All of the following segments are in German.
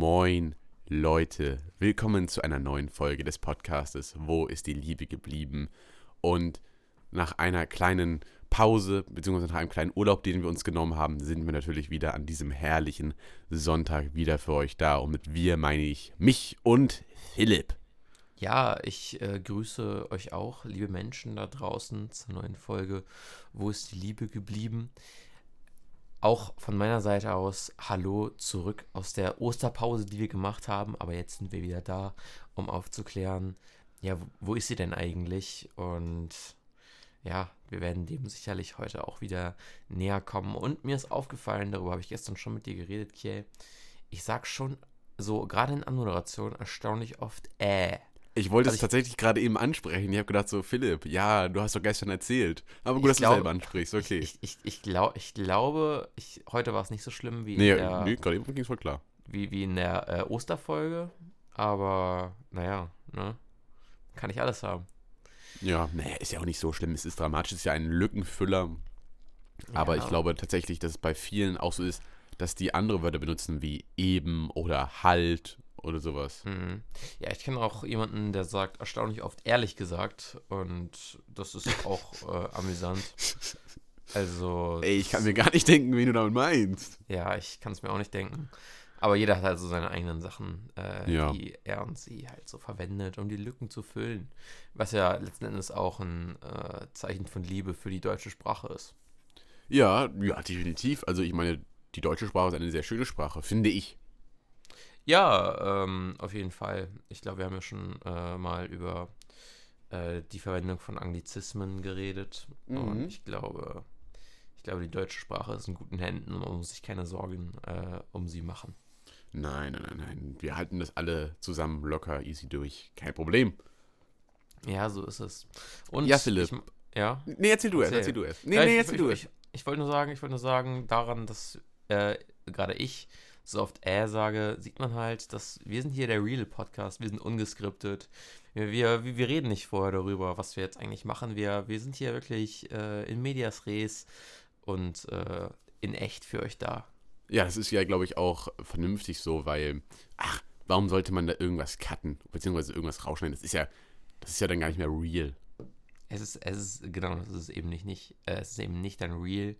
Moin Leute, willkommen zu einer neuen Folge des Podcastes Wo ist die Liebe geblieben? Und nach einer kleinen Pause, beziehungsweise nach einem kleinen Urlaub, den wir uns genommen haben, sind wir natürlich wieder an diesem herrlichen Sonntag wieder für euch da. Und mit wir meine ich mich und Philipp. Ja, ich äh, grüße euch auch, liebe Menschen da draußen, zur neuen Folge Wo ist die Liebe geblieben? Auch von meiner Seite aus, hallo zurück aus der Osterpause, die wir gemacht haben. Aber jetzt sind wir wieder da, um aufzuklären, ja, wo ist sie denn eigentlich? Und ja, wir werden dem sicherlich heute auch wieder näher kommen. Und mir ist aufgefallen, darüber habe ich gestern schon mit dir geredet, Kiel. Ich sag schon so, gerade in Anmoderation, erstaunlich oft äh. Ich wollte Also es ich- tatsächlich gerade eben ansprechen. Ich habe gedacht so, Philipp, ja, du hast doch gestern erzählt. Aber gut, dass glaub- du selber ansprichst, okay. Ich, ich, ich, glaub, ich glaube, ich, heute war es nicht so schlimm wie nee, in der, nee gerade eben ging es voll klar. wie, wie in der äh, Osterfolge. Aber naja, ne? Kann ich alles haben. Ja, naja, ist ja auch nicht so schlimm. Es ist dramatisch, es ist ja ein Lückenfüller. Aber Ja. ich glaube tatsächlich, dass es bei vielen auch so ist, dass die andere Wörter benutzen wie eben oder halt oder sowas. Mhm. Ja, ich kenne auch jemanden, der sagt erstaunlich oft ehrlich gesagt. Und das ist auch äh, amüsant. Also. Ey, ich kann mir gar nicht denken, wen du damit meinst. Ja, ich kann es mir auch nicht denken. Aber jeder hat halt so seine eigenen Sachen, äh, Ja. die er und sie halt so verwendet, um die Lücken zu füllen. Was ja letzten Endes auch ein äh, Zeichen von Liebe für die deutsche Sprache ist. Ja, ja, definitiv. Also ich meine, die deutsche Sprache ist eine sehr schöne Sprache, finde ich. Ja, ähm, auf jeden Fall. Ich glaube, wir haben ja schon äh, mal über äh, die Verwendung von Anglizismen geredet. Mhm. Und ich glaube, ich glaube, die deutsche Sprache ist in guten Händen und man muss sich keine Sorgen äh, um sie machen. Nein, nein, nein, nein. Wir halten das alle zusammen locker, easy durch. Kein Problem. Ja, so ist es. Und Ja, Philipp. Ich, ja. Nee, erzähl du erst, Erzähl. erzähl du erst. Nee, ja, nee, ich, erzähl ich, du ich, erst. ich, ich wollte nur sagen, ich wollte nur sagen, daran, dass äh, gerade ich so oft äh sage, sieht man halt, dass wir sind hier der Real Podcast, wir sind ungeskriptet. Wir, wir, wir reden nicht vorher darüber, was wir jetzt eigentlich machen. Wir, wir sind hier wirklich äh, in Medias Res und äh, in echt für euch da. Ja, das ist ja, glaube ich, auch vernünftig so, weil, ach, warum sollte man da irgendwas cutten, beziehungsweise irgendwas rausschneiden? Das ist ja, das ist ja dann gar nicht mehr real. Es ist, es ist, genau, das ist es eben nicht, nicht äh, es ist eben nicht ein Real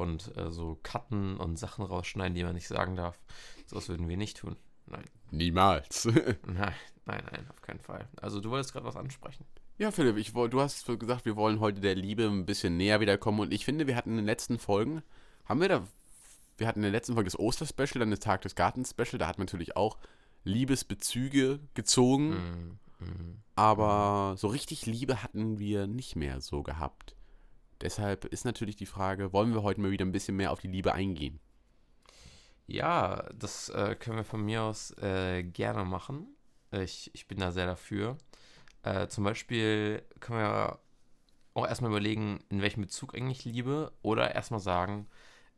und äh, so Cutten und Sachen rausschneiden, die man nicht sagen darf. Sowas würden wir nicht tun. Nein. Niemals. Nein, nein, nein, auf keinen Fall. Also du wolltest gerade was ansprechen. ja, Philipp, ich, du hast gesagt, wir wollen heute der Liebe ein bisschen näher wiederkommen und ich finde, wir hatten in den letzten Folgen, haben wir da, wir hatten in der letzten Folge das Osterspecial, dann das Tag des Gartens Special, da hat man natürlich auch Liebesbezüge gezogen. Mhm. Mhm. Aber so richtig Liebe hatten wir nicht mehr so gehabt. Deshalb ist natürlich die Frage, wollen wir heute mal wieder ein bisschen mehr auf die Liebe eingehen? Ja, das äh, können wir von mir aus äh, gerne machen. Ich, ich bin da sehr dafür. Äh, zum Beispiel können wir auch erstmal überlegen, in welchem Bezug eigentlich Liebe oder erstmal sagen,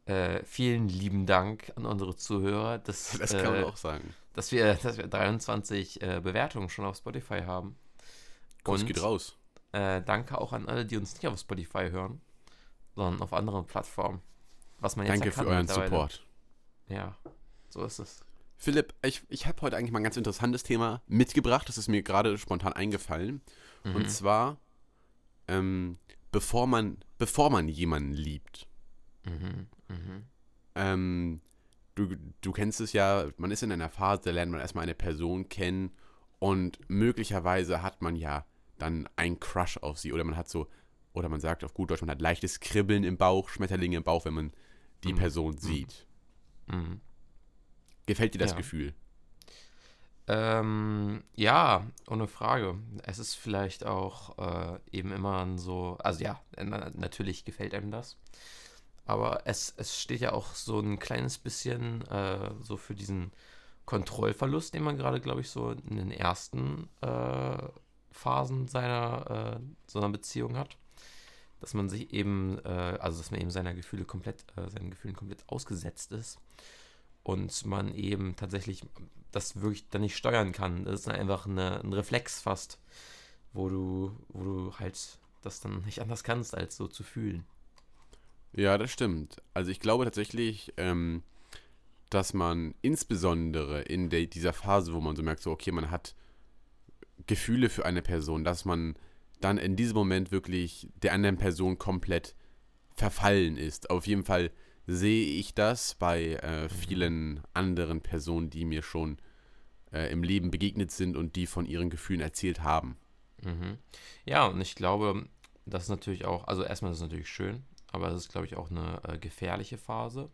äh, vielen lieben Dank an unsere Zuhörer, dass, Das kann man äh, auch sagen. dass, wir, dass wir 23 äh, Bewertungen schon auf Spotify haben. Kuss und- geht raus. Äh, danke auch an alle, die uns nicht auf Spotify hören, sondern auf anderen Plattformen. Was man jetzt Danke ja für euren. Support. Ja, so ist es. Philipp, ich, ich habe heute eigentlich mal ein ganz interessantes Thema mitgebracht. Das ist mir gerade spontan eingefallen. Mhm. Und zwar, ähm, bevor, man, bevor man jemanden liebt. Mhm. Mhm. Ähm, du, du kennst es ja, man ist in einer Phase, da lernt man erstmal eine Person kennen und möglicherweise hat man ja dann einen Crush auf sie oder man hat so, oder man sagt auf gut Deutsch, man hat leichtes Kribbeln im Bauch, Schmetterlinge im Bauch, wenn man die Mhm. Person sieht. Mhm. Gefällt dir das Ja. Gefühl? Ähm, ja, ohne Frage. Es ist vielleicht auch äh, eben immer ein so, also ja, na, natürlich gefällt einem das. Aber es, es steht ja auch so ein kleines bisschen äh, so für diesen Kontrollverlust, den man gerade, glaube ich, so in den ersten äh, Phasen seiner äh, so einer Beziehung hat. Dass man sich eben, äh, also dass man eben seiner Gefühle komplett, äh, seinen Gefühlen komplett ausgesetzt ist. Und man eben tatsächlich das wirklich dann nicht steuern kann. Das ist einfach eine, ein Reflex fast, wo du, wo du halt das dann nicht anders kannst, als so zu fühlen. Ja, das stimmt. Also ich glaube tatsächlich, ähm, dass man insbesondere in der, dieser Phase, wo man so merkt, so, okay, man hat Gefühle für eine Person, dass man dann in diesem Moment wirklich der anderen Person komplett verfallen ist. Auf jeden Fall sehe ich das bei äh, vielen anderen Personen, die mir schon äh, im Leben begegnet sind und die von ihren Gefühlen erzählt haben. Mhm. Ja, und ich glaube, das ist natürlich auch, also erstmal ist es natürlich schön, aber es ist, glaube ich, auch eine äh, gefährliche Phase,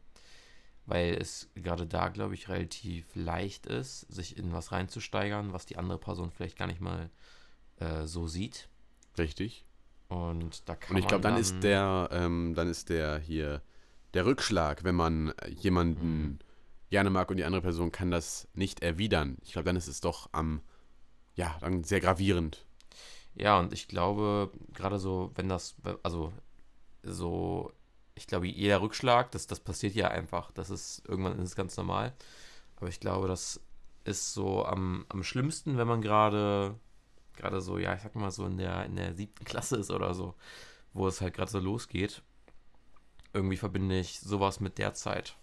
weil es gerade da, glaube ich, relativ leicht ist, sich in was reinzusteigern, was die andere Person vielleicht gar nicht mal äh, so sieht. Richtig. Und da kann Und ich glaube, man dann ist der, ähm, dann ist der hier der Rückschlag, wenn man jemanden Mhm. gerne mag und die andere Person kann das nicht erwidern. Ich glaube, dann ist es doch am, ja, dann sehr gravierend. Ja, und ich glaube, gerade so, wenn das, also so, ich glaube, jeder Rückschlag, das, das passiert ja einfach. Das ist, irgendwann ist es ganz normal. Aber ich glaube, das ist so am, am schlimmsten, wenn man gerade, gerade so, ja, ich sag mal so in der, in der siebten Klasse ist oder so, wo es halt gerade so losgeht. Irgendwie verbinde ich sowas mit der Zeit.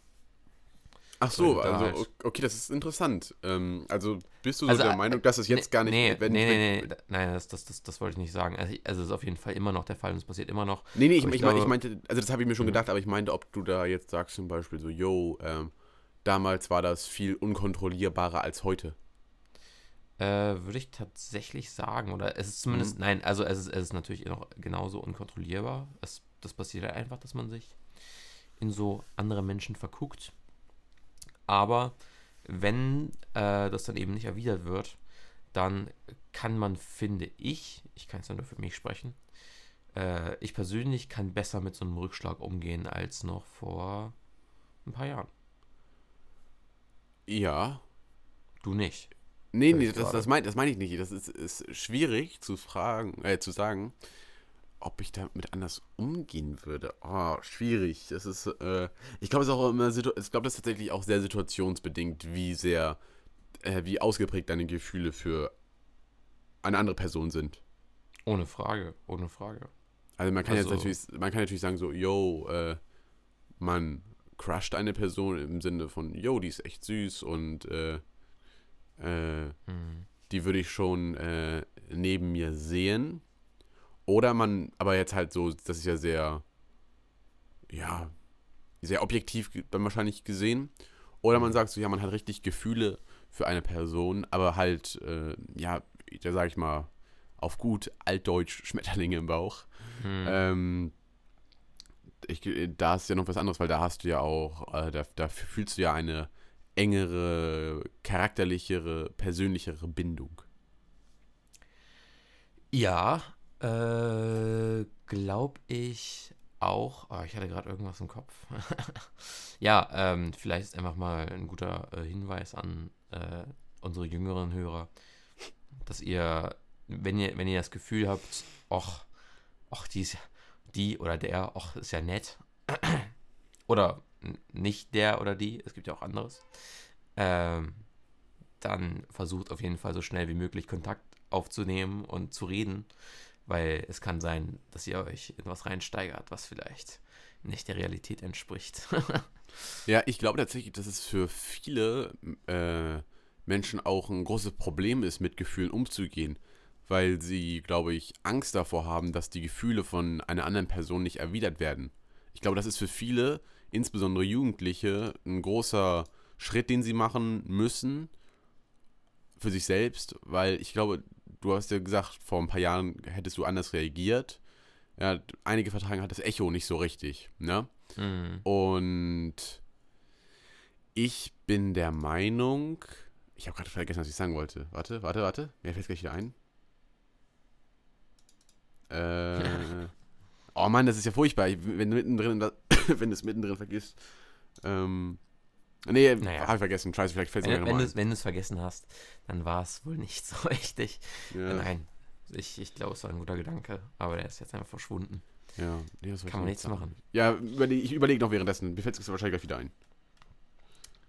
Ach so, also halt- okay, das ist interessant. Ähm, also bist du so Also, der Meinung, dass es jetzt nee, gar nicht, Nee, wenn, nee, nee, nee, nein, das, das, das, das wollte ich nicht sagen. Also, also es ist auf jeden Fall immer noch der Fall und es passiert immer noch. Nee, nee, ich, ich, mein, ich glaube- meinte, also das habe ich mir schon Mhm. gedacht, aber ich meinte, ob du da jetzt sagst zum Beispiel so, yo, ähm, damals war das viel unkontrollierbarer als heute. Äh, würde ich tatsächlich sagen. Oder es ist zumindest, Mhm. nein, also es ist, es ist natürlich noch genauso unkontrollierbar. Es, das passiert halt einfach, dass man sich in so andere Menschen verguckt. Aber wenn äh, das dann eben nicht erwidert wird, dann kann man, finde ich, ich kann es ja nur für mich sprechen, äh, ich persönlich kann besser mit so einem Rückschlag umgehen als noch vor ein paar Jahren. Ja. Du nicht. Nee, nee, das, das meine das mein ich nicht. Das ist, ist schwierig zu fragen, äh, zu sagen, ob ich damit anders umgehen würde. Oh, schwierig. Das ist, äh, ich glaube, es ist auch immer, ich glaube, das ist tatsächlich auch sehr situationsbedingt, wie sehr, äh, wie ausgeprägt deine Gefühle für eine andere Person sind. Ohne Frage, ohne Frage. Also man kann Also- jetzt natürlich, man kann natürlich sagen so, yo, äh, man crusht eine Person im Sinne von, yo, die ist echt süß und äh, äh, Hm. die würde ich schon äh, neben mir sehen. Oder man, aber jetzt halt so, das ist ja sehr, ja, sehr objektiv dann wahrscheinlich gesehen. Oder man sagt so, ja, man hat richtig Gefühle für eine Person, aber halt, äh, ja, da sag ich mal, auf gut altdeutsch Schmetterlinge im Bauch. Hm. Ähm, ich, da ist ja noch was anderes, weil da hast du ja auch, äh, da, da fühlst du ja eine engere, charakterlichere, persönlichere Bindung. Ja, äh, glaube ich auch. Oh, ich hatte gerade irgendwas im Kopf. ja, ähm, vielleicht ist einfach mal ein guter äh, Hinweis an äh, unsere jüngeren Hörer, dass ihr, wenn ihr, wenn ihr das Gefühl habt, ach, ach, die ist die oder der, ach, ist ja nett. oder nicht der oder die, es gibt ja auch anderes. Ähm, dann versucht auf jeden Fall so schnell wie möglich Kontakt aufzunehmen und zu reden, weil es kann sein, dass ihr euch in was reinsteigert, was vielleicht nicht der Realität entspricht. Ja, ich glaube tatsächlich, dass es für viele äh, Menschen auch ein großes Problem ist, mit Gefühlen umzugehen, weil sie, glaube ich, Angst davor haben, dass die Gefühle von einer anderen Person nicht erwidert werden. Ich glaube, das ist für viele, insbesondere Jugendliche, ein großer Schritt, den sie machen müssen für sich selbst, weil ich glaube, du hast ja gesagt, vor ein paar Jahren hättest du anders reagiert. Ja, einige vertragen hat das Echo nicht so richtig, ne? Hm. Und ich bin der Meinung, ich habe gerade vergessen, was ich sagen wollte. Warte, warte, warte. Mir fällt gleich wieder ein. Äh, oh Mann, das ist ja furchtbar. Wenn du mittendrin, wenn du es mittendrin vergisst. Ähm, nee, Naja. habe ich vergessen. Scheiße, vielleicht fällt es mir nochmal wenn du es vergessen hast, dann war es wohl nicht so richtig. Ja, Nein, ich, ich glaube, es war ein guter Gedanke, aber der ist jetzt einfach verschwunden. ja. Nee, ich Kann man nichts sagen? machen. Ja, überleg, ich überlege noch währenddessen. Mir fällt es wahrscheinlich gleich wieder ein.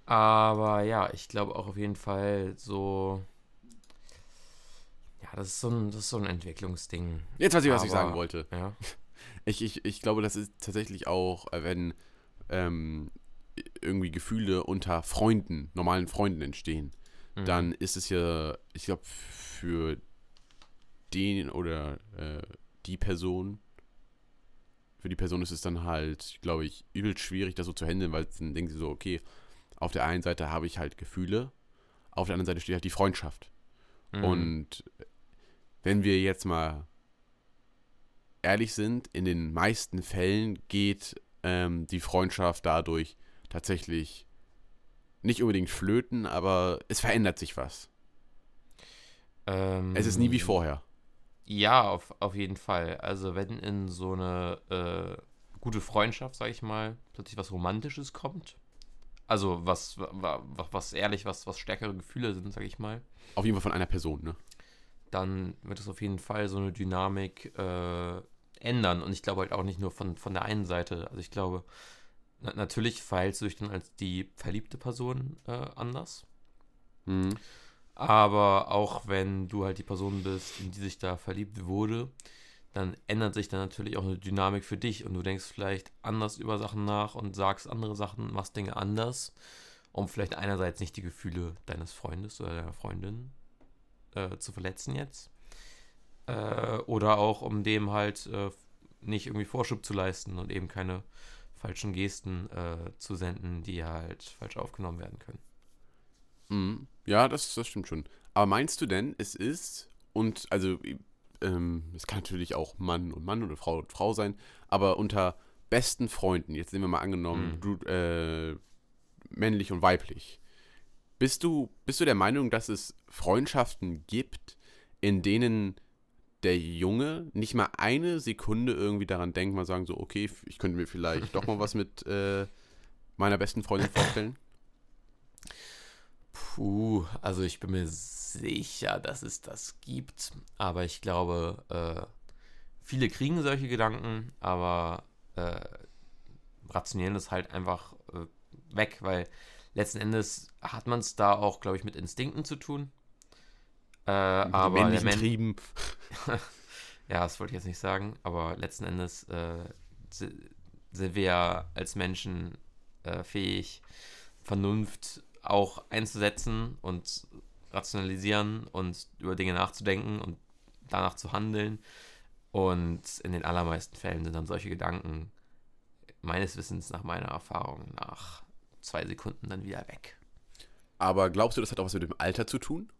Aber ja, ich glaube auch auf jeden Fall so. Ja, das ist so ein, das ist so ein Entwicklungsding. Jetzt weiß ich, was ich Aber- sagen wollte. Ja. Ich, ich, ich glaube, das ist tatsächlich auch, äh, wenn ähm, irgendwie Gefühle unter Freunden, normalen Freunden entstehen, Mhm. dann ist es ja, ich glaube, für den oder äh, die Person, für die Person ist es dann halt, glaube ich, übel schwierig, das so zu handeln, weil dann denken sie so, okay, auf der einen Seite habe ich halt Gefühle, auf der anderen Seite steht halt die Freundschaft. Mhm. Und wenn wir jetzt mal ehrlich sind, in den meisten Fällen geht ähm, die Freundschaft dadurch tatsächlich nicht unbedingt flöten, aber es verändert sich was. Ähm, Es ist nie wie vorher. Ja, auf, auf jeden Fall. Also wenn in so eine äh, gute Freundschaft, sag ich mal, plötzlich was Romantisches kommt, also was, wa- wa- was ehrlich, was, was stärkere Gefühle sind, sag ich mal, Auf jeden Fall von einer Person, ne? dann wird es auf jeden Fall so eine Dynamik äh, ändern. Und ich glaube halt auch nicht nur von, von der einen Seite. Also ich glaube, na, natürlich verhältst du dich dann als die verliebte Person äh, anders. Mhm. Aber auch wenn du halt die Person bist, in die sich da verliebt wurde, dann ändert sich dann natürlich auch eine Dynamik für dich und du denkst vielleicht anders über Sachen nach und sagst andere Sachen, machst Dinge anders, um vielleicht einerseits nicht die Gefühle deines Freundes oder deiner Freundin äh, zu verletzen jetzt. Äh, oder auch um dem halt äh, nicht irgendwie Vorschub zu leisten und eben keine falschen Gesten äh, zu senden, die halt falsch aufgenommen werden können. Mhm. Ja, das, das stimmt schon. Aber meinst du denn, es ist, und also ähm, es kann natürlich auch Mann und Mann oder Frau und Frau sein, aber unter besten Freunden, jetzt nehmen wir mal angenommen, Mhm. du, äh, männlich und weiblich, bist du, bist du der Meinung, dass es Freundschaften gibt, in denen der Junge nicht mal eine Sekunde irgendwie daran denkt, mal sagen so, okay, ich könnte mir vielleicht doch mal was mit äh, meiner besten Freundin vorstellen? Puh, also ich bin mir sicher, dass es das gibt, aber ich glaube, äh, viele kriegen solche Gedanken, aber äh, rationieren das halt einfach äh, weg, weil letzten Endes hat man es da auch, glaube ich, mit Instinkten zu tun. Äh, aber der männlichen Men Trieben. ja, das wollte ich jetzt nicht sagen, aber letzten Endes äh, si- sind wir ja als Menschen äh, fähig, Vernunft auch einzusetzen und rationalisieren und über Dinge nachzudenken und danach zu handeln. Und in den allermeisten Fällen sind dann solche Gedanken meines Wissens nach meiner Erfahrung nach zwei Sekunden dann wieder weg. Aber glaubst du, das hat auch was mit dem Alter zu tun?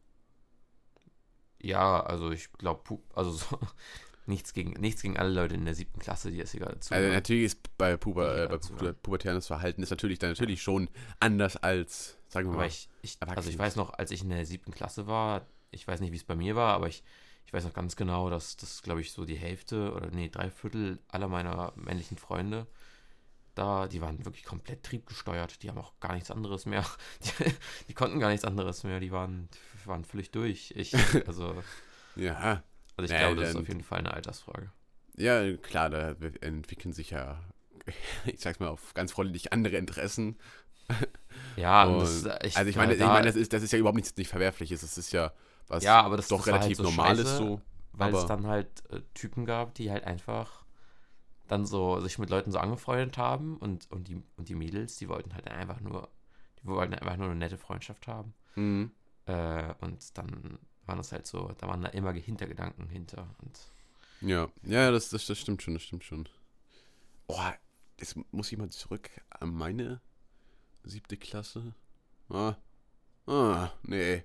Ja, also ich glaube, also so, nichts, gegen, nichts gegen alle Leute in der siebten Klasse, die es hier gerade Also zuhören. natürlich ist bei, Puber, Ja, äh, bei dazu, pu ja. pubertäres Verhalten ist natürlich dann natürlich schon anders als, sagen wir Aber mal. ich, ich also ich weiß noch, als ich in der siebten Klasse war, ich weiß nicht, wie es bei mir war, aber ich, ich weiß noch ganz genau, dass das, glaube ich, so die Hälfte oder nee, drei Viertel aller meiner männlichen Freunde da, die waren wirklich komplett triebgesteuert. Die haben auch gar nichts anderes mehr. Die, die konnten gar nichts anderes mehr. Die waren, waren völlig durch. Ich, also, ja, also ich Ja, glaube, das ist auf jeden Fall eine Altersfrage. ja, klar, da entwickeln sich ja, ich sag's mal, auf ganz freundlich andere Interessen. Ja, Und- und das, ich, also ich meine, äh, ich da- meine, das ist, das ist ja überhaupt nichts nicht Verwerfliches. Das ist ja was ja, aber das doch das war relativ halt so Normales scheiße, so. Weil es dann halt äh, Typen gab, die halt einfach dann so sich mit Leuten so angefreundet haben und, und, die, und die Mädels, die wollten halt einfach nur, die wollten einfach nur eine nette Freundschaft haben. Mhm. Äh, und dann waren das halt so, da waren da immer Hintergedanken hinter. Und Ja, ja, das, das, das stimmt schon, das stimmt schon. Oh, jetzt muss ich mal zurück an meine siebte Klasse. Ah, ah nee.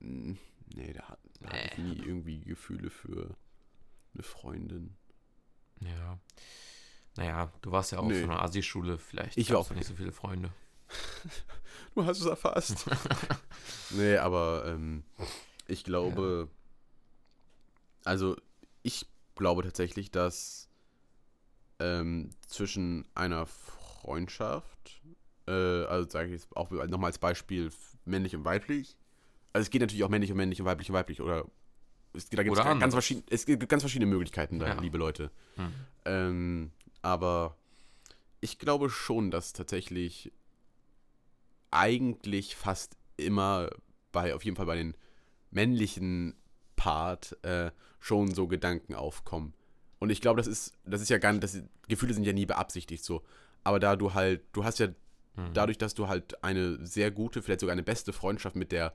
Hm, Nee, da, da hatte ich nie irgendwie Gefühle für eine Freundin. ja. Naja, du warst ja auch Nee. von einer Asi-Schule, vielleicht Ich war auch- nicht so viele Freunde. Du hast es erfasst. nee, aber ähm, ich glaube, also ich glaube tatsächlich, dass ähm, zwischen einer Freundschaft, äh, also sage ich jetzt auch nochmal als Beispiel männlich und weiblich, also es geht natürlich auch männlich und männlich und weiblich und weiblich oder es, da gibt Oder es ganz, verschiedene, es gibt ganz verschiedene Möglichkeiten da, Ja. liebe Leute. Hm. Ähm, aber ich glaube schon, dass tatsächlich eigentlich fast immer bei, auf jeden Fall bei den männlichen Part, äh, schon so Gedanken aufkommen. Und ich glaube, das ist, das ist ja gar nicht, das, Gefühle sind ja nie beabsichtigt so. Aber da du halt, du hast ja mhm. dadurch, dass du halt eine sehr gute, vielleicht sogar eine beste Freundschaft mit der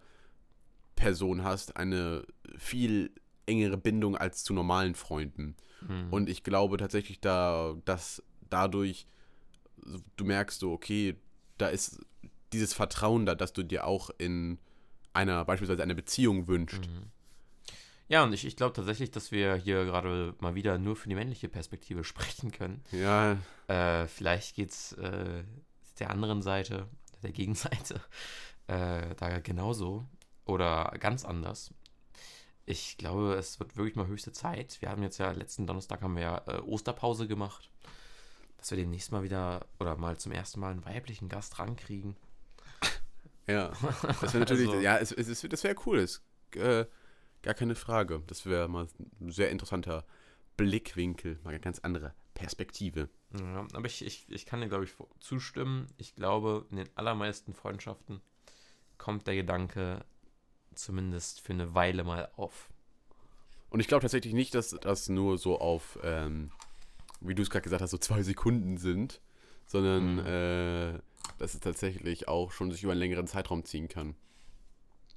Person hast, eine viel engere Bindung als zu normalen Freunden. Mhm. Und ich glaube tatsächlich, da, dass dadurch du merkst so, okay, da ist dieses Vertrauen da, dass du dir auch in einer, beispielsweise einer Beziehung wünscht. Mhm. Ja, und ich, ich glaube tatsächlich, dass wir hier gerade mal wieder nur für die männliche Perspektive sprechen können. Ja. Äh, vielleicht geht es äh, der anderen Seite, der Gegenseite, äh, da genauso oder ganz anders. Ich glaube, es wird wirklich mal höchste Zeit. Wir haben jetzt ja letzten Donnerstag haben wir ja äh, Osterpause gemacht, dass wir demnächst mal wieder oder mal zum ersten Mal einen weiblichen Gast rankriegen. Ja, das wäre natürlich, also, ja, es, es, das wäre cool. Das, äh, gar keine Frage. Das wäre mal ein sehr interessanter Blickwinkel, mal eine ganz andere Perspektive. Ja, aber ich, ich, ich kann dir, glaube ich, zustimmen. Ich glaube, in den allermeisten Freundschaften kommt der Gedanke zumindest für eine Weile mal auf. Und ich glaube tatsächlich nicht, dass das nur so auf, ähm, wie du es gerade gesagt hast, so zwei Sekunden sind, sondern mhm. äh, dass es tatsächlich auch schon sich über einen längeren Zeitraum ziehen kann.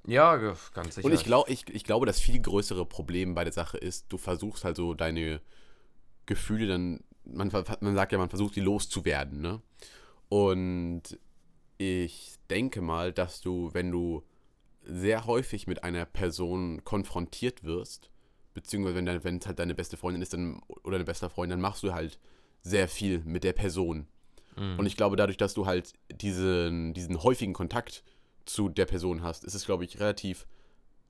Ja, ganz sicher. Und ich, glaub, ich, ich glaube, das viel größere Problem bei der Sache ist, du versuchst halt so deine Gefühle dann, man, man sagt ja, man versucht die loszuwerden, ne? Und ich denke mal, dass du, wenn du sehr häufig mit einer Person konfrontiert wirst, beziehungsweise wenn es halt deine beste Freundin ist dann, oder deine beste Freundin, dann machst du halt sehr viel mit der Person. Mhm. Und ich glaube, dadurch, dass du halt diesen, diesen häufigen Kontakt zu der Person hast, ist es, glaube ich, relativ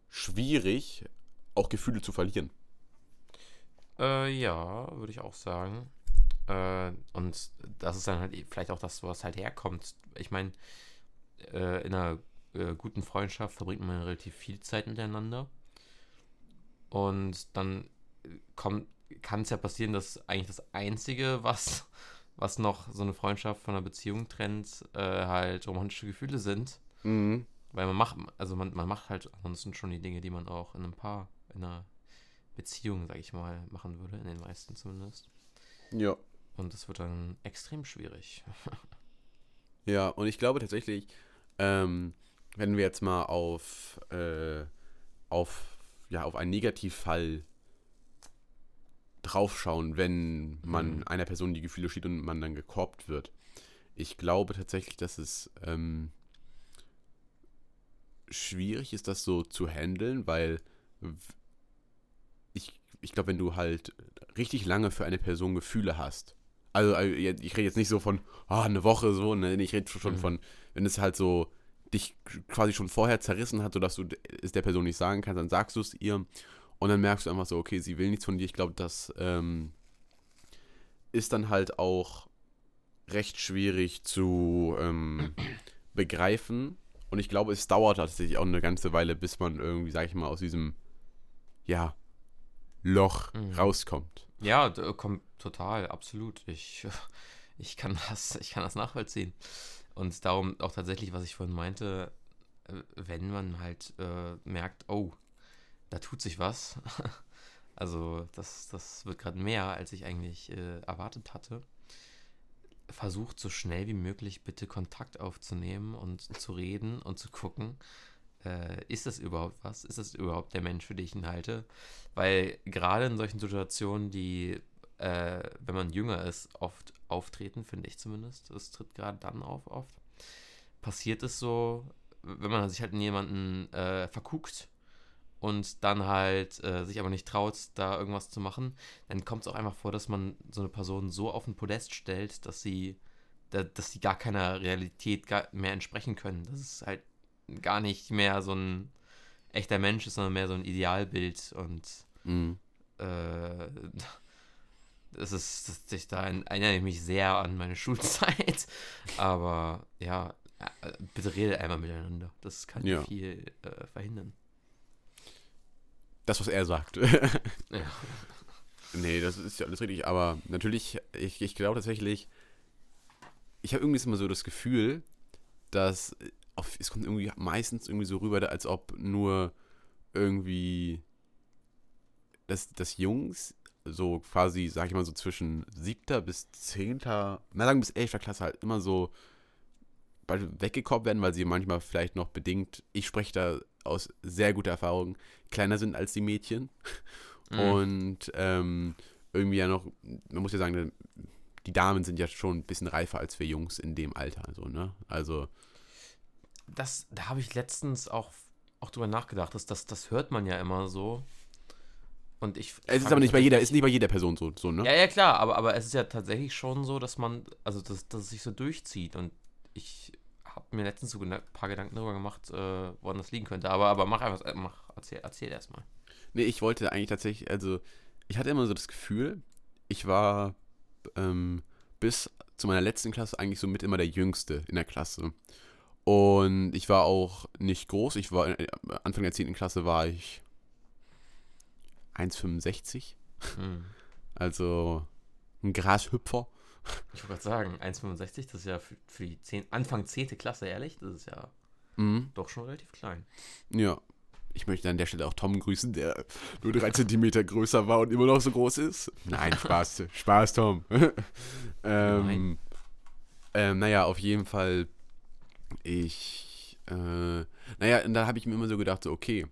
schwierig, auch Gefühle zu verlieren. Äh, ja, würde ich auch sagen. Äh, und das ist dann halt vielleicht auch das, was halt herkommt. Ich meine, äh, in einer äh, guten Freundschaft verbringt man relativ viel Zeit miteinander. Und dann kann es ja passieren, dass eigentlich das Einzige, was, was noch so eine Freundschaft von einer Beziehung trennt, äh, halt romantische Gefühle sind. Mhm. Weil man macht, also man, man macht halt ansonsten schon die Dinge, die man auch in einem Paar, in einer Beziehung, sag ich mal, machen würde, in den meisten zumindest. Ja. Und das wird dann extrem schwierig. ja, und ich glaube tatsächlich, ähm, wenn wir jetzt mal auf, äh, auf, ja, auf einen Negativfall draufschauen, wenn man mhm. einer Person die Gefühle steht und man dann gekorbt wird. Ich glaube tatsächlich, dass es ähm, schwierig ist, das so zu handeln, weil ich, ich glaube, wenn du halt richtig lange für eine Person Gefühle hast, also ich rede jetzt nicht so von oh, eine Woche so, ne, ich rede schon mhm. von, wenn es halt so dich quasi schon vorher zerrissen hat, sodass du es der Person nicht sagen kannst, dann sagst du es ihr und dann merkst du einfach so, okay, sie will nichts von dir. Ich glaube, das ähm, ist dann halt auch recht schwierig zu ähm, begreifen. Und ich glaube, es dauert tatsächlich auch eine ganze Weile, bis man irgendwie, sag ich mal, aus diesem, ja, Loch mhm. rauskommt. Ja, kommt total, absolut. Ich, ich, kann das, ich kann das nachvollziehen. Und darum auch tatsächlich, was ich vorhin meinte, äh, wenn man halt äh, merkt, oh, da tut sich was. also das, das wird gerade mehr, als ich eigentlich äh, erwartet hatte. Versucht so schnell wie möglich bitte Kontakt aufzunehmen und zu reden und zu gucken, äh, ist das überhaupt was? Ist das überhaupt der Mensch, für den ich ihn halte? Weil gerade in solchen Situationen, die, äh, wenn man jünger ist, oft auftreten, finde ich zumindest. Es tritt gerade dann auf oft. Passiert es so, wenn man sich halt in jemanden äh, verguckt und dann halt äh, sich aber nicht traut, da irgendwas zu machen, dann kommt es auch einfach vor, dass man so eine Person so auf den Podest stellt, dass sie, da, dass sie gar keiner Realität gar mehr entsprechen können. Das ist halt gar nicht mehr so ein echter Mensch ist, sondern mehr so ein Idealbild und mhm. äh, das ist, das, ich, da erinnere ich mich sehr an meine Schulzeit. Aber ja, äh, bitte redet einmal miteinander. Das kann ja. viel äh, verhindern. Das, was er sagt. ja. Nee, das ist ja alles richtig. Aber natürlich, ich, ich glaube tatsächlich, ich habe irgendwie immer so das Gefühl, dass auf, es kommt irgendwie meistens irgendwie so rüber, als ob nur irgendwie dass, dass Jungs so quasi, sag ich mal, so zwischen siebter bis zehnter, na sagen bis elfter Klasse halt immer so bald weggekoppt werden, weil sie manchmal vielleicht noch bedingt, ich spreche da aus sehr guter Erfahrung, kleiner sind als die Mädchen. Mhm. Und ähm, irgendwie ja noch, man muss ja sagen, die Damen sind ja schon ein bisschen reifer als wir Jungs in dem Alter, so, ne? Also. Das, da habe ich letztens auch, auch drüber nachgedacht, dass das, das hört man ja immer so. Und ich. Es ist aber nicht bei jeder, ist nicht bei jeder Person so, so, ne? Ja, ja, klar, aber, aber es ist ja tatsächlich schon so, dass man, also dass, dass es sich so durchzieht. Und ich habe mir letztens so ein paar Gedanken darüber gemacht, äh, woran das liegen könnte. Aber, aber mach einfach, mach, erzähl, erzähl erstmal. Nee, ich wollte eigentlich tatsächlich, also ich hatte immer so das Gefühl, ich war ähm, bis zu meiner letzten Klasse eigentlich so mit immer der Jüngste in der Klasse. Und ich war auch nicht groß. Ich war äh, Anfang der 10. Klasse war ich 1,65. Hm. Also ein Grashüpfer. Ich wollte gerade sagen, 1,65, das ist ja für, für die 10, Anfang 10. Klasse, ehrlich, das ist ja mhm. doch schon relativ klein. Ja, ich möchte an der Stelle auch Tom grüßen, der nur drei Zentimeter größer war und immer noch so groß ist. Nein, Spaß. Spaß, Tom. ähm, ähm, naja, auf jeden Fall, ich, äh, naja, und da habe ich mir immer so gedacht, so, okay,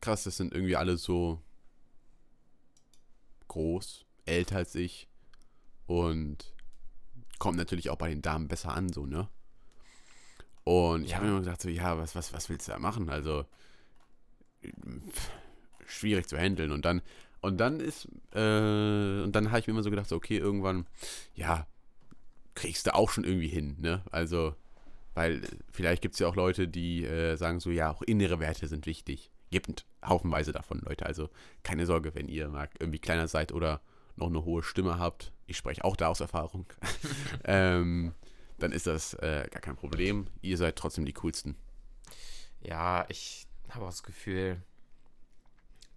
krass, das sind irgendwie alle so groß, älter als ich und kommt natürlich auch bei den Damen besser an, so, ne? Und ich habe mir immer gedacht, so, ja, was, was, was willst du da machen? Also, schwierig zu handeln. Und dann, und dann ist, äh, und dann habe ich mir immer so gedacht, so, okay, irgendwann, ja, kriegst du auch schon irgendwie hin, ne? Also, weil vielleicht gibt es ja auch Leute, die äh, sagen so, ja, auch innere Werte sind wichtig. Gibt haufenweise davon, Leute. Also keine Sorge, wenn ihr mag, irgendwie kleiner seid oder noch eine hohe Stimme habt. Ich spreche auch da aus Erfahrung. ähm, dann ist das äh, gar kein Problem. Ihr seid trotzdem die coolsten. Ja, ich habe auch das Gefühl,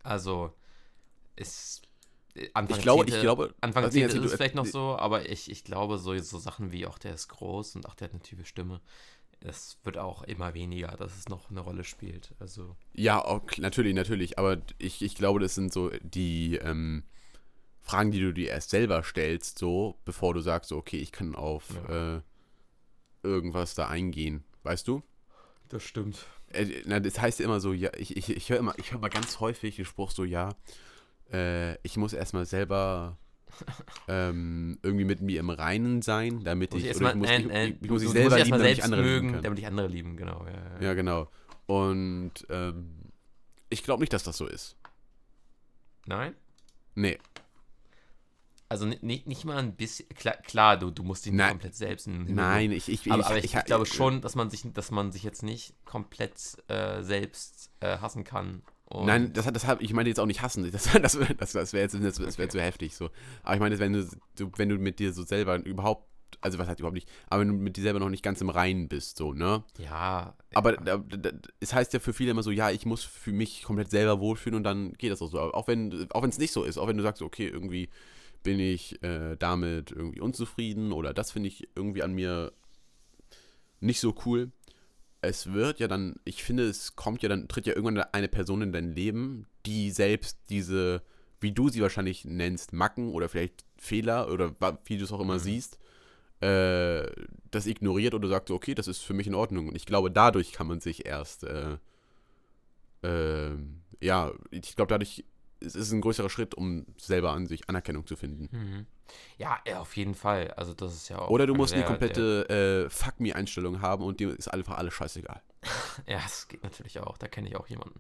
also ist äh, Anfang ich glaube, 10, ich glaube, Anfang also, 10 ist es vielleicht noch so, aber ich, ich glaube, so, so Sachen wie auch der ist groß und auch der hat eine tiefe Stimme, es wird auch immer weniger, dass es noch eine Rolle spielt. Also. Ja, auch, natürlich, natürlich, aber ich, ich glaube, das sind so die ähm, Fragen, die du dir erst selber stellst, so, bevor du sagst, so, okay, ich kann auf ja. äh, irgendwas da eingehen. Weißt du? Das stimmt. Äh, na, das heißt immer so, ja, ich, ich, ich höre immer, ich höre mal ganz häufig den Spruch so, ja, äh, ich muss erstmal selber ähm, irgendwie mit mir im Reinen sein, damit muss ich, ich, mal, muss, ich, ich, ich, muss ich selber lieben, damit ich andere mögen, lieben damit ich andere lieben, genau. Ja, ja. ja genau. Und ähm, ich glaube nicht, dass das so ist. Nein? Nee. Also nicht, nicht mal ein bisschen, klar, klar du, du musst ihn nicht komplett selbst in Nein, ich, ich, aber, aber ich, ich, glaube schon, dass man sich, dass man sich jetzt nicht komplett äh, selbst äh, hassen kann. Nein, das, das hab, ich meine jetzt auch nicht hassen. Das, das, das, das wäre jetzt das, das wär okay. zu heftig so. Aber ich meine, wenn du, du, wenn du mit dir so selber überhaupt, also was heißt überhaupt nicht, aber wenn du mit dir selber noch nicht ganz im Reinen bist, so, ne? Ja. Aber ja. es heißt ja für viele immer so, ja, ich muss für mich komplett selber wohlfühlen und dann geht das auch so. Auch wenn auch es nicht so ist, auch wenn du sagst, okay, irgendwie bin ich äh, damit irgendwie unzufrieden oder das finde ich irgendwie an mir nicht so cool. Es wird ja dann, ich finde, es kommt ja dann, tritt ja irgendwann eine Person in dein Leben, die selbst diese, wie du sie wahrscheinlich nennst, Macken oder vielleicht Fehler oder wie du es auch immer mhm. siehst, äh, das ignoriert oder sagt so, okay, das ist für mich in Ordnung. Und ich glaube, dadurch kann man sich erst, äh, äh, ja, ich glaube, dadurch es ist ein größerer Schritt, um selber an sich Anerkennung zu finden. Mhm. Ja, auf jeden Fall. Also das ist ja auch. Oder du musst eine komplette äh, Fuck me-Einstellung haben und dir ist einfach alles scheißegal. ja, das geht natürlich auch. Da kenne ich auch jemanden.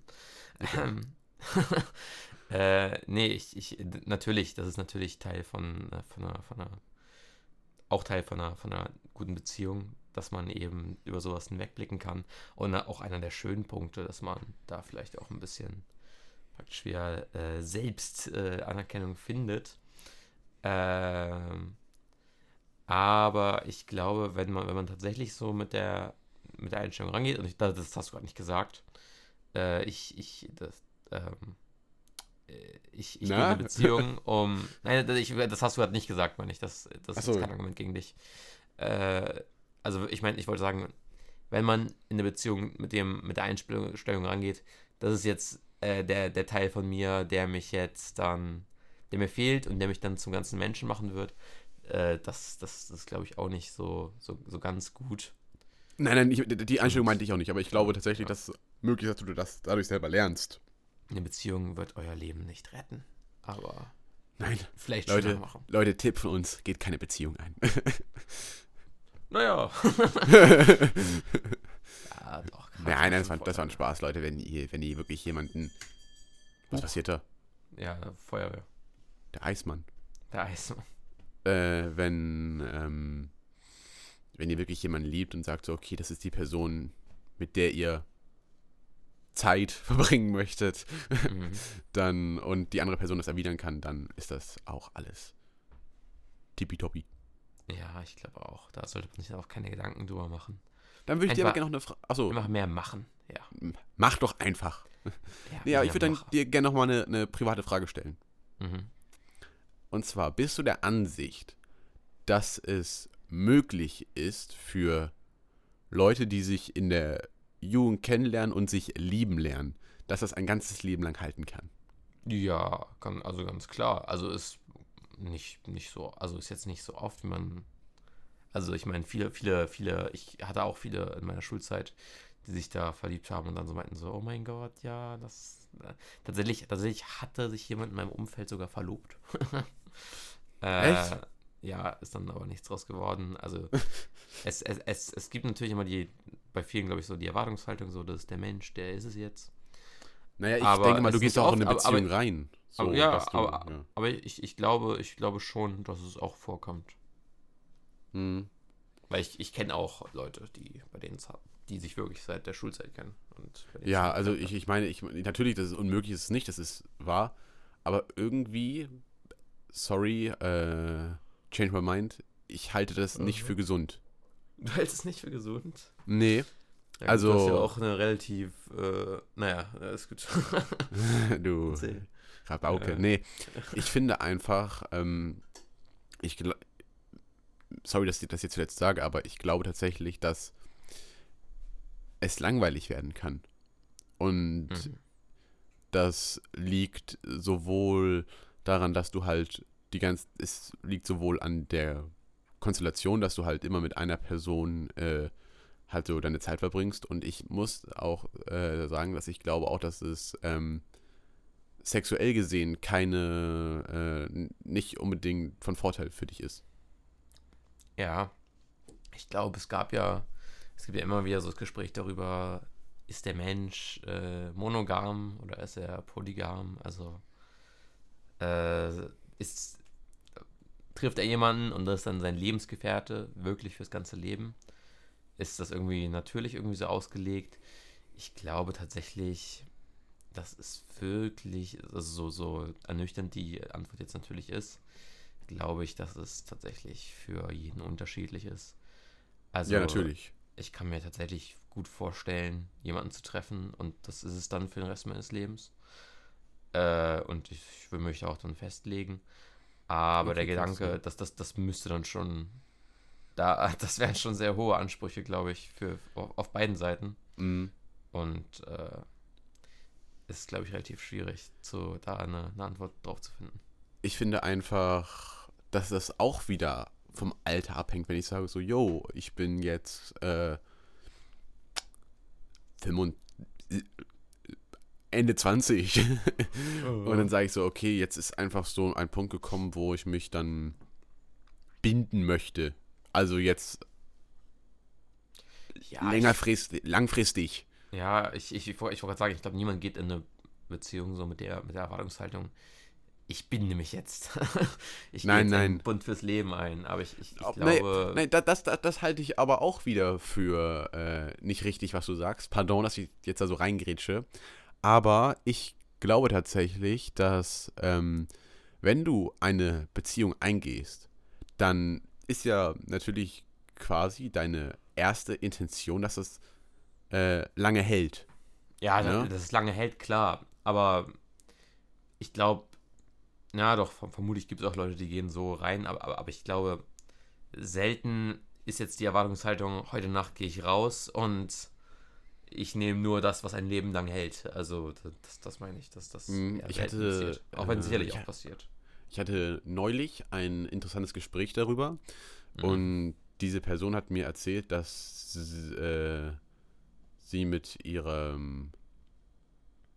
Ähm, äh, nee, ich, ich, natürlich, das ist natürlich Teil von, äh, von, einer, von einer, auch Teil von einer, von einer guten Beziehung, dass man eben über sowas hinwegblicken kann. Und auch einer der schönen Punkte, dass man da vielleicht auch ein bisschen praktisch wieder äh, selbst äh, Anerkennung findet. Ähm, aber ich glaube, wenn man, wenn man tatsächlich so mit der, mit der Einstellung rangeht, und ich, das, das hast du gerade nicht gesagt, äh, ich, ich, das, ähm, äh, ich, ich gehe in eine Beziehung um. Nein, das, ich, das hast du gerade nicht gesagt, meine ich. Das, das so. ist kein Argument gegen dich. Äh, also ich meine, ich wollte sagen, wenn man in eine Beziehung mit dem, mit der Einstellung rangeht, das ist jetzt äh, der, der Teil von mir, der mich jetzt dann, der mir fehlt und der mich dann zum ganzen Menschen machen wird, äh, das, das, das glaube ich auch nicht so, so, so ganz gut. Nein, nein, ich, die Einstellung meinte ich auch nicht, aber ich glaube tatsächlich, dass es möglich ist, dass du das dadurch selber lernst. Eine Beziehung wird euer Leben nicht retten. Aber Nein, vielleicht Leute, machen. Leute, Tipp von uns, geht keine Beziehung ein. Naja. ja, doch. kann Nein, nein, das war, das war ein. Spaß, Leute, wenn ihr, wenn ihr wirklich jemanden. Was Huch. passiert da? Ja, Feuerwehr. Der Eismann. Der Eismann. Äh, wenn, ähm, wenn ihr wirklich jemanden liebt und sagt so, okay, das ist die Person, mit der ihr Zeit verbringen möchtet, Mhm. dann und die andere Person das erwidern kann, dann ist das auch alles tippitoppi. Ja, ich glaube auch. Da sollte man sich auch keine Gedanken drüber machen. Dann würde ich dir aber Einfach- gerne noch eine Frage. Achso, Immer mehr machen. Ja. mach doch einfach. Ja, mehr ich würde dann dir gerne noch mal eine, eine private Frage stellen. Mhm. Und zwar, bist du der Ansicht, dass es möglich ist für Leute, die sich in der Jugend kennenlernen und sich lieben lernen, dass das ein ganzes Leben lang halten kann? Ja, kann, also ganz klar. Also ist nicht, nicht so, also ist jetzt nicht so oft, wie man. Also ich meine, viele, viele, viele, ich hatte auch viele in meiner Schulzeit, die sich da verliebt haben und dann so meinten so, oh mein Gott, ja, das. Äh, tatsächlich, tatsächlich hatte sich jemand in meinem Umfeld sogar verlobt. äh, Echt? Ja, ist dann aber nichts draus geworden. Also es, es, es, es gibt natürlich immer die, bei vielen, glaube ich, so die Erwartungshaltung, so, das ist der Mensch, der ist es jetzt. Naja, ich Aber denke mal, du gehst auch in oft, eine aber- Beziehung rein. So, aber, ja, du, aber, ja. aber ich, ich glaube, ich glaube schon, dass es auch vorkommt. Hm. Weil ich, ich kenne auch Leute, die bei denen es die sich wirklich seit der Schulzeit kennen. Ja, nicht also ich, ich meine, ich, natürlich, das ist unmöglich, ist es nicht, das ist wahr. Aber irgendwie, sorry, äh, change my mind, ich halte das nicht Mhm. für gesund. Du hältst es nicht für gesund? Nee, Ja, Also- Du hast ja auch eine relativ, äh, naja, äh, ist gut. du. Rabauke. Ja. Nee, ich finde einfach, ähm, ich sorry, dass ich das jetzt zuletzt sage, aber ich glaube tatsächlich, dass es langweilig werden kann. Und Mhm. das liegt sowohl daran, dass du halt die ganze, es liegt sowohl an der Konstellation, dass du halt immer mit einer Person äh, halt so deine Zeit verbringst. Und ich muss auch äh, sagen, dass ich glaube auch, dass es ähm, sexuell gesehen keine, äh, nicht unbedingt von Vorteil für dich ist. Ja, ich glaube, es gab ja, es gibt ja immer wieder so das Gespräch darüber, ist der Mensch äh, monogam oder ist er polygam? Also äh, ist, trifft er jemanden und das ist dann sein Lebensgefährte, wirklich fürs ganze Leben? Ist das irgendwie natürlich irgendwie so ausgelegt? Ich glaube tatsächlich, das ist wirklich, also so, so ernüchternd die Antwort jetzt natürlich ist, glaube ich, dass es tatsächlich für jeden unterschiedlich ist. Also, ja, natürlich. ich kann mir tatsächlich gut vorstellen, jemanden zu treffen und das ist es dann für den Rest meines Lebens. Äh, und ich, ich möchte auch dann festlegen. Aber Okay, der Gedanke, dass das, das müsste dann schon, da, das wären schon sehr hohe Ansprüche, glaube ich, für auf, auf beiden Seiten. Mhm. Und äh, ist, glaube ich, relativ schwierig, zu, da eine, eine Antwort drauf zu finden. ich finde einfach, dass das auch wieder vom Alter abhängt, wenn ich sage so, yo, ich bin jetzt äh, 25, Ende 20 und dann sage ich so, okay, jetzt ist einfach so ein Punkt gekommen, wo ich mich dann binden möchte. Also jetzt ja, längerfristig, langfristig. Ja, ich, ich, ich, wollte ich wollte gerade sagen, ich glaube, niemand geht in eine Beziehung so mit der, mit der Erwartungshaltung. Ich binde mich jetzt. ich Nein, jetzt nein. Bund fürs Leben ein. Aber ich, ich, ich glaube. nee, nee, das, das, das, halte ich aber auch wieder für äh, nicht richtig, was du sagst. Pardon, dass ich jetzt da so reingrätsche. Aber ich glaube tatsächlich, dass ähm, wenn du eine Beziehung eingehst, dann ist ja natürlich quasi deine erste Intention, dass es äh, lange hält. Ja, Ne? dass es lange hält, klar. Aber ich glaube, na doch, verm- vermutlich gibt es auch Leute, die gehen so rein, aber, aber, aber ich glaube, selten ist jetzt die Erwartungshaltung, heute Nacht gehe ich raus und ich nehme nur das, was ein Leben lang hält. Also das, das meine ich, dass das eher ich hatte, passiert. Auch wenn es äh, sicherlich ich- auch passiert. Ich hatte neulich ein interessantes Gespräch darüber Mhm. und diese Person hat mir erzählt, dass äh, sie mit ihrem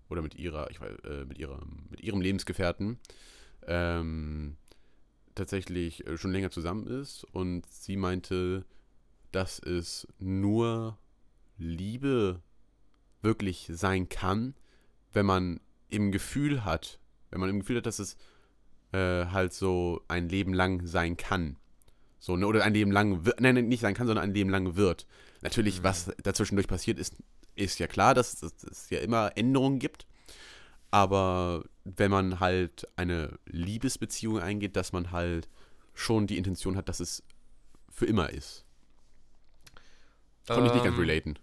oder mit ihrer, ich weiß, äh, mit ihrem, mit ihrem Lebensgefährten ähm, tatsächlich äh, schon länger zusammen ist und sie meinte, dass es nur Liebe wirklich sein kann, wenn man im Gefühl hat, wenn man im Gefühl hat, dass es äh, halt so ein Leben lang sein kann. So, ne, oder ein Leben lang wird, nein, nicht sein kann, sondern ein Leben lang wird. Natürlich, mhm. was dazwischendurch passiert, ist, ist ja klar, dass, dass es ja immer Änderungen gibt. Aber wenn man halt eine Liebesbeziehung eingeht, dass man halt schon die Intention hat, dass es für immer ist. Konnte ähm, ich nicht ganz ähm, relaten.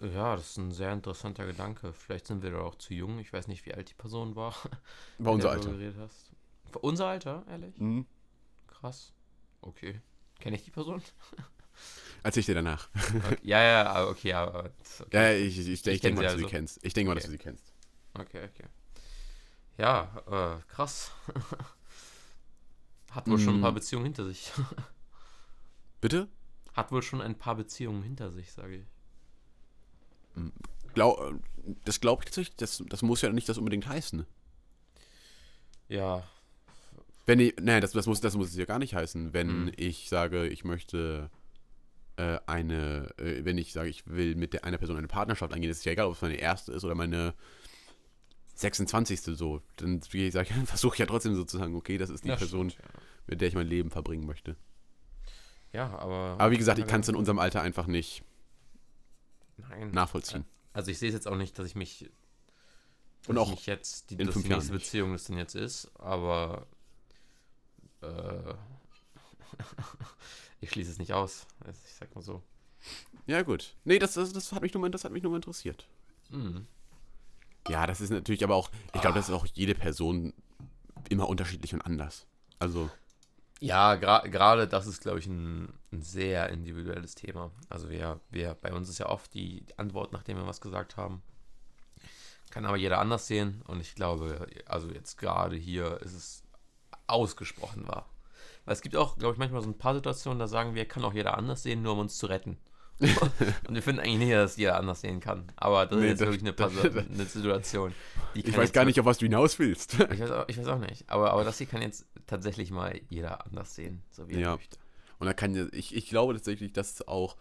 Ja, das ist ein sehr interessanter Gedanke. Vielleicht sind wir da auch zu jung. Ich weiß nicht, wie alt die Person war. War unser Alter. Hast. Unser Alter, ehrlich? Mhm. Krass. Okay. Kenne ich die Person? Erzähl ich dir danach. Okay. Ja, ja, okay, aber. Okay. Ja, ich, ich, ich, ich denke mal, dass also. du sie kennst. Ich denke okay. mal, dass du sie kennst. Okay, okay. Ja, äh, krass. Hat wohl mm. schon ein paar mm. Beziehungen hinter sich. Bitte? Hat wohl schon ein paar Beziehungen hinter sich, sage ich. Glaub, das glaube ich tatsächlich, das, das muss ja nicht das unbedingt heißen. Ja. Wenn ich, nein, das, das, muss, das muss es ja gar nicht heißen. Wenn mhm. ich sage, ich möchte äh, eine, äh, wenn ich sage, ich will mit der, einer Person eine Partnerschaft eingehen, ist es ja egal, ob es meine erste ist oder meine 26. so. Dann versuche ich ja trotzdem so zu sagen, okay, das ist die ja, Person, stimmt, ja. mit der ich mein Leben verbringen möchte. Ja, aber. Aber wie gesagt, ich kann es in unserem Alter einfach nicht Nein. nachvollziehen. Also ich sehe es jetzt auch nicht, dass ich mich. Dass Und auch ich jetzt die, in dass die nächste Beziehung das denn jetzt ist, aber. Äh, ich schließe es nicht aus. Also ich sag mal so. Ja, gut. Nee, das, das, das, hat, mich nur, das hat mich nur interessiert. Mhm. Ja, das ist natürlich aber auch, ich glaube, das ist auch jede Person immer unterschiedlich und anders. Also. Ja, gerade gra das ist, glaube ich, ein, ein, sehr individuelles Thema. Also wir, wir, bei uns ist ja oft die Antwort, nachdem wir was gesagt haben. Kann aber jeder anders sehen. Und ich glaube, also jetzt gerade hier ist es ausgesprochen wahr. Weil es gibt auch, glaube ich, manchmal so ein paar Situationen, da sagen wir, kann auch jeder anders sehen, nur um uns zu retten. Und wir finden eigentlich nicht, dass jeder anders sehen kann. Aber das nee, ist jetzt das, wirklich eine, das, eine Situation. ich weiß gar nicht, auf was du hinaus willst. ich, weiß auch, ich weiß auch nicht. Aber, aber das hier kann jetzt tatsächlich mal jeder anders sehen, so wie er ja. möchte. Und da kann ich, ich glaube tatsächlich, dass es auch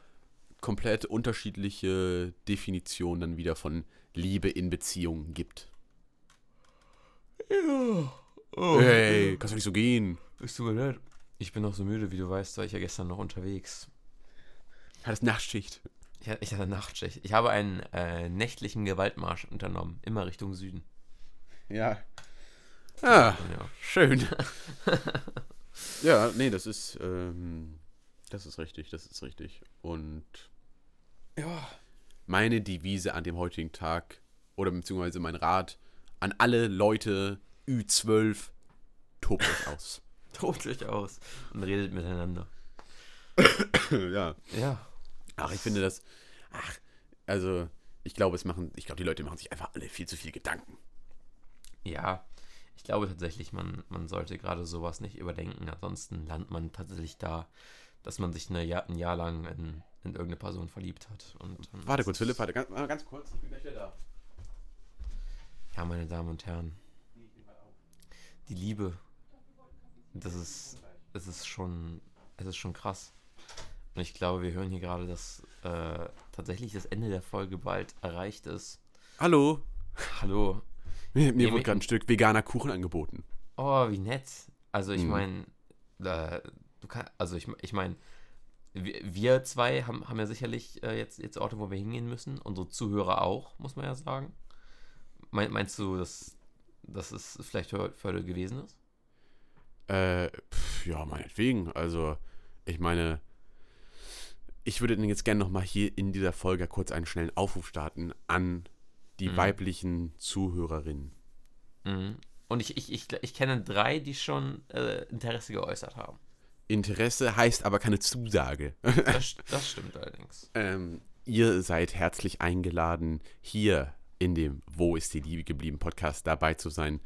komplett unterschiedliche Definitionen dann wieder von Liebe in Beziehungen gibt. Ja. Oh. Hey, kannst du nicht so gehen? Bist du leid? Ich bin noch so müde, wie du weißt, war ich ja gestern noch unterwegs. Hattest Nachtschicht. Ich, ich hatte Nachtschicht. Ich habe einen äh, nächtlichen Gewaltmarsch unternommen, immer Richtung Süden. Ja. Ah, ja. schön. ja, nee, das ist, ähm, das ist richtig, das ist richtig. Und ja, meine Devise an dem heutigen Tag, oder beziehungsweise mein Rat an alle Leute Ü12, tobt euch aus. tobt euch aus und redet miteinander. ja. Ja. Ach, ich finde das. Ach, also, ich glaube, es machen, ich glaube, die Leute machen sich einfach alle viel zu viel Gedanken. Ja, ich glaube tatsächlich, man, man sollte gerade sowas nicht überdenken. Ansonsten landet man tatsächlich da, dass man sich eine Jahr, ein Jahr lang in, in irgendeine Person verliebt hat. Und warte kurz, Philipp, warte, ganz, ganz kurz, ich bin gleich wieder da. Ja, meine Damen und Herren. Die Liebe, das ist, das ist schon, es ist schon krass. Und ich glaube, wir hören hier gerade, dass äh, tatsächlich das Ende der Folge bald erreicht ist. Hallo. Hallo. Mir, mir wurde gerade ein Stück veganer Kuchen angeboten. Oh, wie nett. Also ich mhm. meine, äh, du kannst, also ich, ich meine, wir, wir, zwei haben, haben ja sicherlich äh, jetzt, jetzt Orte, wo wir hingehen müssen. Unsere Zuhörer auch, muss man ja sagen. Mein, meinst du, dass, dass es vielleicht für gewesen ist? Äh, pf, ja, meinetwegen. Also, ich meine, ich würde jetzt gerne nochmal hier in dieser Folge kurz einen schnellen Aufruf starten an die mhm. weiblichen Zuhörerinnen. Mhm. Und ich, ich, ich, ich kenne drei, die schon äh, Interesse geäußert haben. Interesse heißt aber keine Zusage. Das, das stimmt allerdings. ähm, ihr seid herzlich eingeladen, hier in dem Wo ist die Liebe geblieben Podcast dabei zu sein,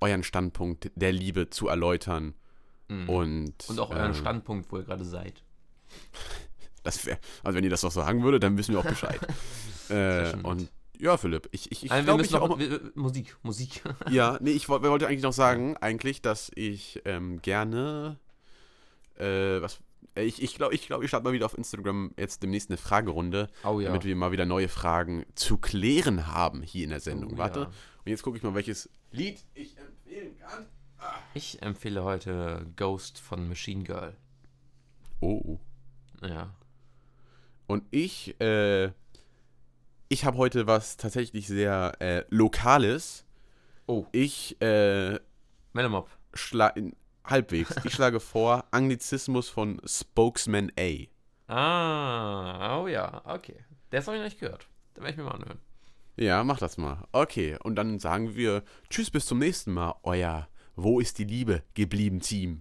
euren Standpunkt der Liebe zu erläutern. Mhm. Und, und auch euren äh, Standpunkt, wo ihr gerade seid. Das wäre, also wenn ihr das doch so sagen würde, dann wissen wir auch Bescheid. äh, und ja, Philipp, ich, ich, ich Also glaube, ich noch, auch, wir, Musik, Musik. ja, nee, ich woll- wollte eigentlich noch sagen, eigentlich, dass ich ähm, gerne, äh, was, äh, ich ich glaube, ich, glaub, ich starte mal wieder auf Instagram jetzt demnächst eine Fragerunde, Oh ja. damit wir mal wieder neue Fragen zu klären haben hier in der Sendung. Oh Warte, ja. und jetzt gucke ich mal, welches Lied ich empfehlen kann. Ich empfehle heute Ghost von Machine Girl. Oh. Ja. Und ich, äh, ich habe heute was tatsächlich sehr äh, Lokales. Oh. Ich äh, Melamop. halbwegs. Ich schlage vor Anglizismus von Spokesman A. Ah, oh ja, okay. Das habe ich noch nicht gehört. Da werde ich mir mal anhören. Ja, mach das mal. Okay, und dann sagen wir Tschüss, bis zum nächsten Mal. Euer Wo ist die Liebe geblieben Team?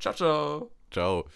Ciao, ciao. Ciao.